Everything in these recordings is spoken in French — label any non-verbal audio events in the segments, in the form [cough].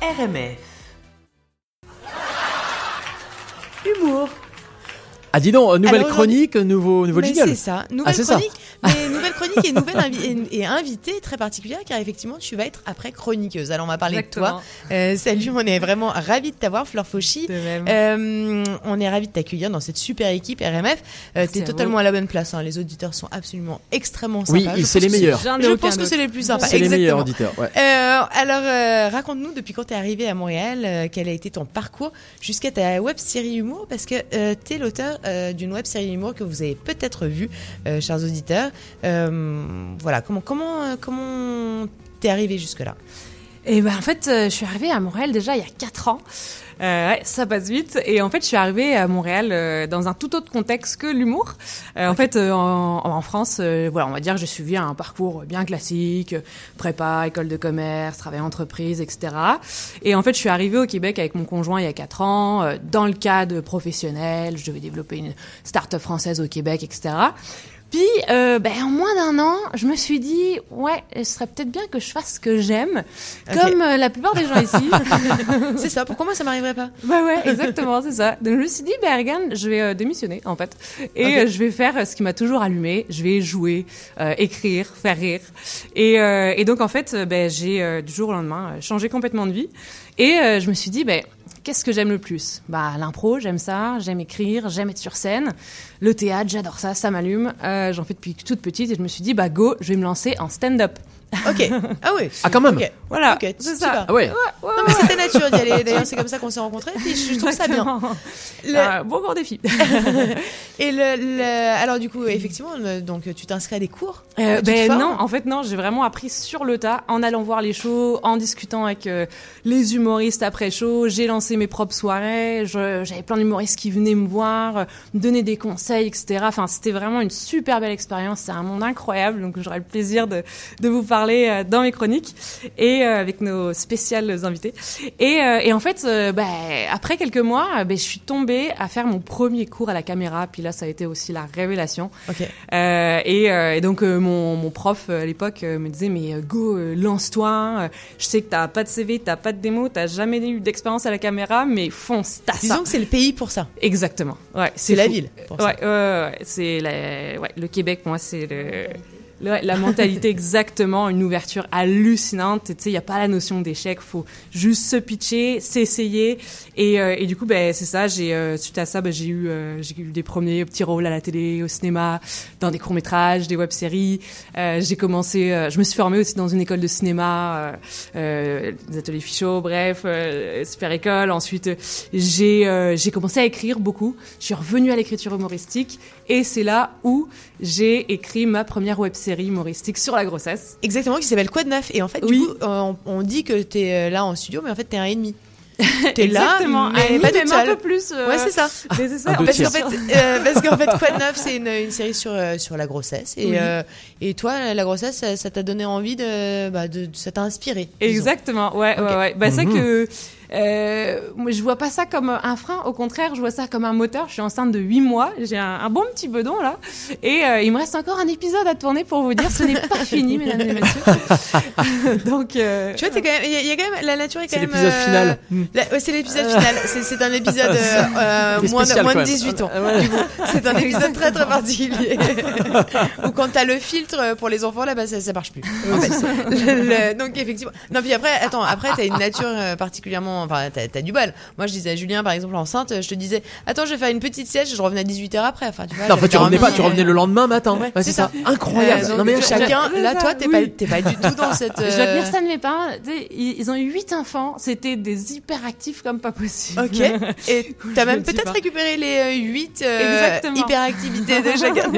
RMF. Humour. Ah dis donc, euh, nouvelle Alors, chronique, nouveau, nouveau Mais jingle. c'est ça, nouvelle Ah, ça. Chronique, mais nouvelle et nouvelle invi- et, et invitée très particulière car effectivement tu vas être après chroniqueuse. Alors on va parler de toi. Euh, salut, on est vraiment ravis de t'avoir Fleur Fauchy. De même. Euh, on est ravis de t'accueillir dans cette super équipe RMF. Euh, T'es totalement à la bonne place. hein. Les auditeurs sont absolument extrêmement Oui, sympas. Je c'est les meilleurs. Je pense que c'est les plus sympas. C'est les meilleurs auditeurs. Ouais. Euh, alors, euh, raconte-nous depuis quand t'es arrivé à Montréal, euh, quel a été ton parcours jusqu'à ta web série humour, parce que euh, t'es l'auteur euh, d'une web série humour que vous avez peut-être vue, euh, chers auditeurs. Euh, voilà, comment comment euh, comment t'es arrivé jusque là Et ben en fait, euh, je suis arrivée à Montréal déjà il y a 4 ans. Euh, ouais, ça passe vite. Et en fait, je suis arrivée à Montréal euh, dans un tout autre contexte que l'humour. Euh, En fait, euh, en, en France, euh, voilà, on va dire que j'ai suivi un parcours bien classique, euh, prépa, école de commerce, travail en entreprise, etc. Et en fait, je suis arrivée au Québec avec mon conjoint il y a 4 ans, euh, dans le cadre professionnel. Je devais développer une start-up française au Québec, etc. Puis, euh, ben, en moins d'un an, je me suis dit, ouais, ce serait peut-être bien que je fasse ce que j'aime, comme euh, la plupart des gens ici. [laughs] [laughs] C'est ça. Pourquoi moi ça m'arriverait pas bah ouais, exactement, c'est ça. Donc je me suis dit, ben regarde, je vais euh, démissionner en fait, et je vais faire ce qui m'a toujours allumé. Je vais jouer, écrire, faire rire. Et, et donc en fait, ben j'ai du jour au lendemain changé complètement de vie. Et je me suis dit, ben qu'est-ce que j'aime le plus Bah l'impro, j'aime ça, j'aime écrire, j'aime être sur scène. Le théâtre, j'adore ça, ça m'allume. Euh, J'en fais depuis toute petite et je me suis dit, bah go, je vais me lancer en stand-up. Ok. [laughs] Ah oui. Ah, quand même. Voilà, c'est ça. Ah ouais. Ouais, Non mais c'était naturel d'y aller. D'ailleurs [laughs] c'est comme ça qu'on s'est rencontrés. Puis je trouve ça bien. Le- Euh, bon gros défi. [laughs] Et le, le- alors du coup effectivement le- donc tu t'inscris à des cours. Euh, ben non, en fait non, j'ai vraiment appris sur le tas, en allant voir les shows, en discutant avec euh, les humoristes après show. J'ai lancé mes propres soirées, je- j'avais plein d'humoristes qui venaient me voir, euh, me donner des conseils, etc. Enfin, c'était vraiment une super belle expérience. C'est un monde incroyable, donc j'aurai le plaisir de, de vous parler euh, dans mes chroniques et euh, avec nos spéciales invités. Et, euh, et en fait, euh, ben, après quelques mois, ben, je suis tombée à faire mon premier cours à la caméra. Puis là, ça a été aussi la révélation. Et, et donc mon, mon prof à l'époque me disait mais go lance-toi je sais que t'as pas de CV t'as pas de démo t'as jamais eu d'expérience à la caméra mais fonce t'as ça Disons que c'est le pays pour ça. exactement ouais C'est la ville. Pour ça. ouais, ouais, ouais, ouais. c'est la- ouais, le Québec moi c'est le la mentalité [laughs] exactement une ouverture hallucinante. Tu sais il y a pas la notion d'échec. Faut juste se pitcher s'essayer. Et, euh, et du coup ben c'est ça. Euh, suite à ça ben, j'ai eu euh, j'ai eu des premiers petits rôles à la télé au cinéma dans des courts métrages des web séries euh, j'ai commencé euh, je me suis formée aussi dans une école de cinéma euh, euh, des ateliers Fichot bref super école. Ensuite j'ai j'ai commencé à écrire beaucoup. Je suis revenue à l'écriture humoristique. Et c'est là où j'ai écrit ma première web série humoristique sur la grossesse Exactement, qui s'appelle Quoi de neuf Et en fait, Oui. du coup, on, on dit que t'es euh, là en studio, mais en fait, t'es un et demi. [laughs] T'es là, exactement mais un pas même toute un peu plus euh, Ouais, c'est ça. mais c'est ça. Un deux En fait, Parce qu'en fait, euh, parce qu'en fait, Quoi de neuf, c'est une, une série sur euh, sur la grossesse. Et Oui. euh, et toi, la grossesse, ça ça t'a donné envie de, bah, de, ça t'a inspiré. disons. Exactement, ouais, ouais, ouais. Bah, c'est Mhm. que euh, moi, je vois pas ça comme un frein, au contraire, je vois ça comme un moteur. Je suis enceinte de 8 mois, j'ai un, un bon petit bedon là, et euh, il me reste encore un épisode à tourner pour vous dire ce n'est pas [laughs] fini, mesdames et messieurs. [laughs] Donc, euh, Tu vois, t'es quand même, il y, a- il y a quand même, la nature est quand C'est même. l'épisode euh, final. Hmm. la- ouais, c'est l'épisode final. C'est, c'est un épisode [laughs] euh, euh, moins, de, spécial, moins de quand même. 18 ans. Ah, ouais. C'est un épisode très très particulier. Ou quand t'as le filtre pour les enfants là, bah ça, ça marche plus. En fait. Le- le- donc effectivement. Non puis après, attends, après t'as une nature euh, enfin t'as, du bal. Moi je disais à Julien par exemple enceinte, je te disais, attends je vais faire une petite sieste, je revenais à 18 h après. Enfin tu vois. Non, en fait, tu revenais pas, tu revenais euh, le lendemain matin. Ouais, Ouais, c'est ça. ça. Incroyable. euh, donc, non, mais chacun, là toi t'es oui. pas, t'es pas du tout dans cette. [laughs] je dois euh, dire ça de mes parents. Ils, ont eu 8 enfants, c'était des hyperactifs comme pas possible. Ok. [laughs] Et t'as même peut-être récupéré les 8 Exactement. hyperactivités de chacun.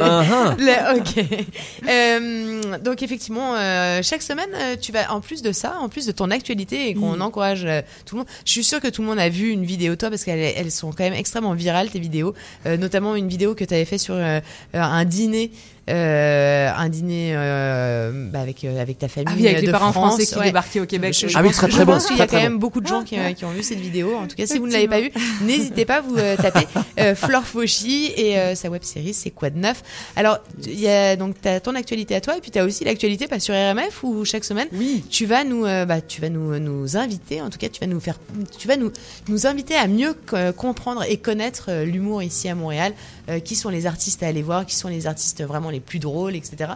Le- ok. [laughs] Euh, donc effectivement, euh, chaque semaine, euh, tu vas en plus de ça, en plus de ton actualité et qu'on Mm. encourage euh, tout le monde. Je suis sûre que tout le monde a vu une vidéo toi parce qu'elles elles sont quand même extrêmement virales tes vidéos, Euh, notamment une vidéo que tu avais fait sur euh, un dîner euh, un dîner euh, bah, avec euh, avec ta famille Ah oui, avec euh, les de parents France, français qui ouais. débarquaient au Québec. Je, je Ah oui, pense, très, je très bon, pense qu'il y a très, quand même beaucoup de gens qui, euh, qui ont vu cette vidéo. En tout cas, si vous ne l'avez pas vue, n'hésitez pas, vous euh, tapez euh, Flore Fauchy et euh, sa web série c'est quoi de neuf? Alors, il y a donc t'as ton actualité à toi et puis tu as aussi l'actualité pas sur RMF où chaque semaine Oui. tu vas nous euh, bah, tu vas nous nous inviter en tout cas tu vas nous faire tu vas nous nous inviter à mieux co- comprendre et connaître euh, l'humour ici à Montréal euh, qui sont les artistes à aller voir qui sont les artistes vraiment les plus drôles etc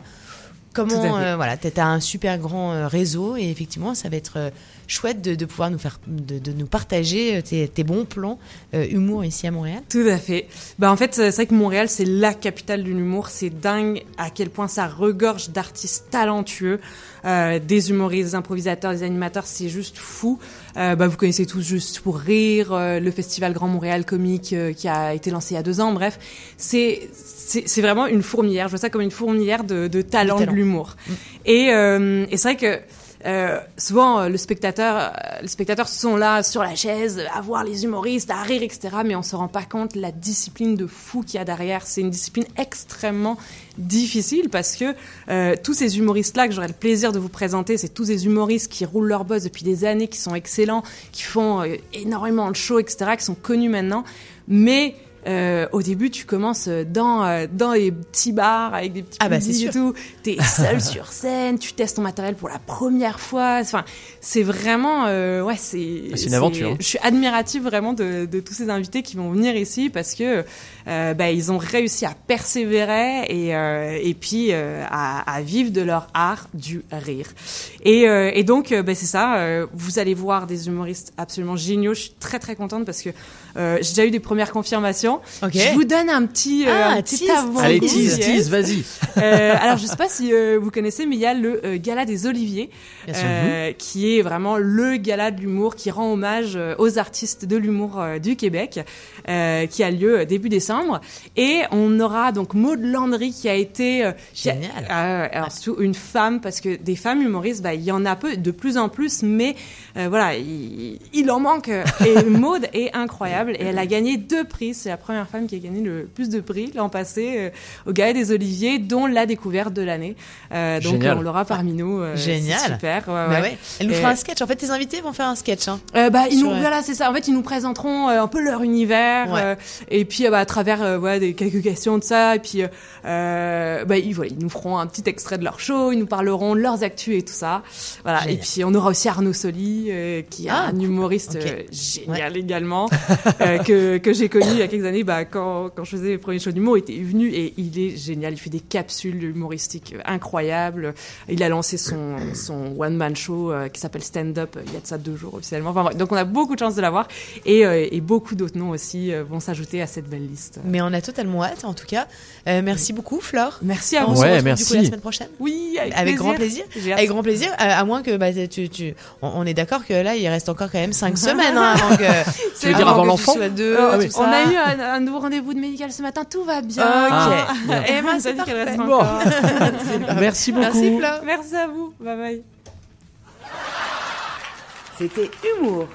comment euh, voilà t'as un super grand euh, réseau et effectivement ça va être euh, chouette de, de pouvoir nous faire de, de nous partager euh, tes, tes bons plans euh, humour ici à Montréal Tout à fait. Bah en fait, c'est vrai que Montréal, c'est la capitale de l'humour. C'est dingue à quel point ça regorge d'artistes talentueux, euh, des humoristes, des improvisateurs, des animateurs. C'est juste fou. Euh, bah, vous connaissez tous Juste pour rire, euh, le festival Grand Montréal Comique euh, qui a été lancé il y a deux ans. Bref, c'est c'est vraiment une fourmilière. Je vois ça comme une fourmilière de, de talent de. Euh, et c'est vrai que euh, souvent, euh, le spectateur, les spectateurs sont là sur la chaise, à voir les humoristes, à rire, etc. Mais on se rend pas compte la discipline de fou qu'il y a derrière. C'est une discipline extrêmement difficile parce que tous ces humoristes-là que j'aurais le plaisir de vous présenter, c'est tous ces humoristes qui roulent leur boss depuis des années, qui sont excellents, qui font énormément de shows, etc., qui sont connus maintenant. Mais euh, au début, tu commences dans euh, dans les petits bars avec des petits Ah bah, et tout. T'es [laughs] seul sur scène, tu testes ton matériel pour la première fois. Enfin, c'est vraiment euh, ouais, c'est Ah, c'est une aventure, hein. Je suis admirative vraiment de, de tous ces invités qui vont venir ici parce que euh, bah, ils ont réussi à persévérer et euh, et puis euh, à, à vivre de leur art du rire. Et euh, et donc bah, c'est ça. euh, vous allez voir des humoristes absolument géniaux. Je suis très très contente parce que euh, j'ai déjà eu des premières confirmations. Je vous donne un petit, euh, Ah, un petit avant. Allez, tease, tease, vas-y. Euh, alors, je sais pas si euh, vous connaissez, mais il y a le euh, Gala des Oliviers, qui est vraiment le gala de l'humour qui rend hommage aux artistes de l'humour du Québec, qui a lieu début décembre. Et on aura donc Maud Landry qui a été... Génial. alors, surtout une femme, parce que des femmes humoristes, bah, il y en a peu, de plus en plus, mais voilà, il, il en manque. Et [laughs] Maud est incroyable, et elle a gagné deux prix. C'est la première femme qui a gagné le plus de prix l'an passé euh, au Gala des Oliviers, dont la découverte de l'année. Euh, donc on l'aura parmi nous. euh, Génial. Super. ouais, Bah ouais. ouais. Elle nous fera un sketch. En fait, tes invités vont faire un sketch. Hein. Euh, bah, ils nous, voilà, c'est ça. En fait, ils nous présenteront un peu leur univers, Ouais. et puis bah, à travers ouais, des quelques questions de ça, et puis bah, ils, voilà, ils nous feront un petit extrait de leur show, ils nous parleront de leurs actus et tout ça. Voilà. Génial. Et puis on aura aussi Arnaud Soli, euh, qui est Ah, un humoriste euh, génial également, [laughs] euh, que que j'ai connu il y a quelques années, bah, quand quand je faisais les premiers shows d'humour, il était venu et il est génial. Il fait des capsules humoristiques incroyables. Il a lancé son son one man show euh, qui s'appelle Stand Up il y a de ça deux jours officiellement. Enfin, donc on a beaucoup de chance de l'avoir et euh, et beaucoup d'autres noms aussi euh, vont s'ajouter à cette belle liste. Mais on a totalement hâte, en tout cas. Euh, merci beaucoup, Flore. Merci à On vous. se Ouais, retrouve merci. du coup la semaine prochaine. Oui, avec, Avec grand plaisir. Avec grand plaisir, euh, à moins que bah, tu, tu, on, on est d'accord que là, il reste encore quand même cinq [laughs] semaines hein, avant que. Tu veux dire avant l'enfant Euh, oui. ça. on a eu un, un nouveau rendez-vous de médical ce matin, tout va bien. Ok. bien. Eh ben, Emma, c'est parfait. Bon. [laughs] encore. Merci beaucoup. Merci, Flore. Merci à vous. Bye bye. C'était Humour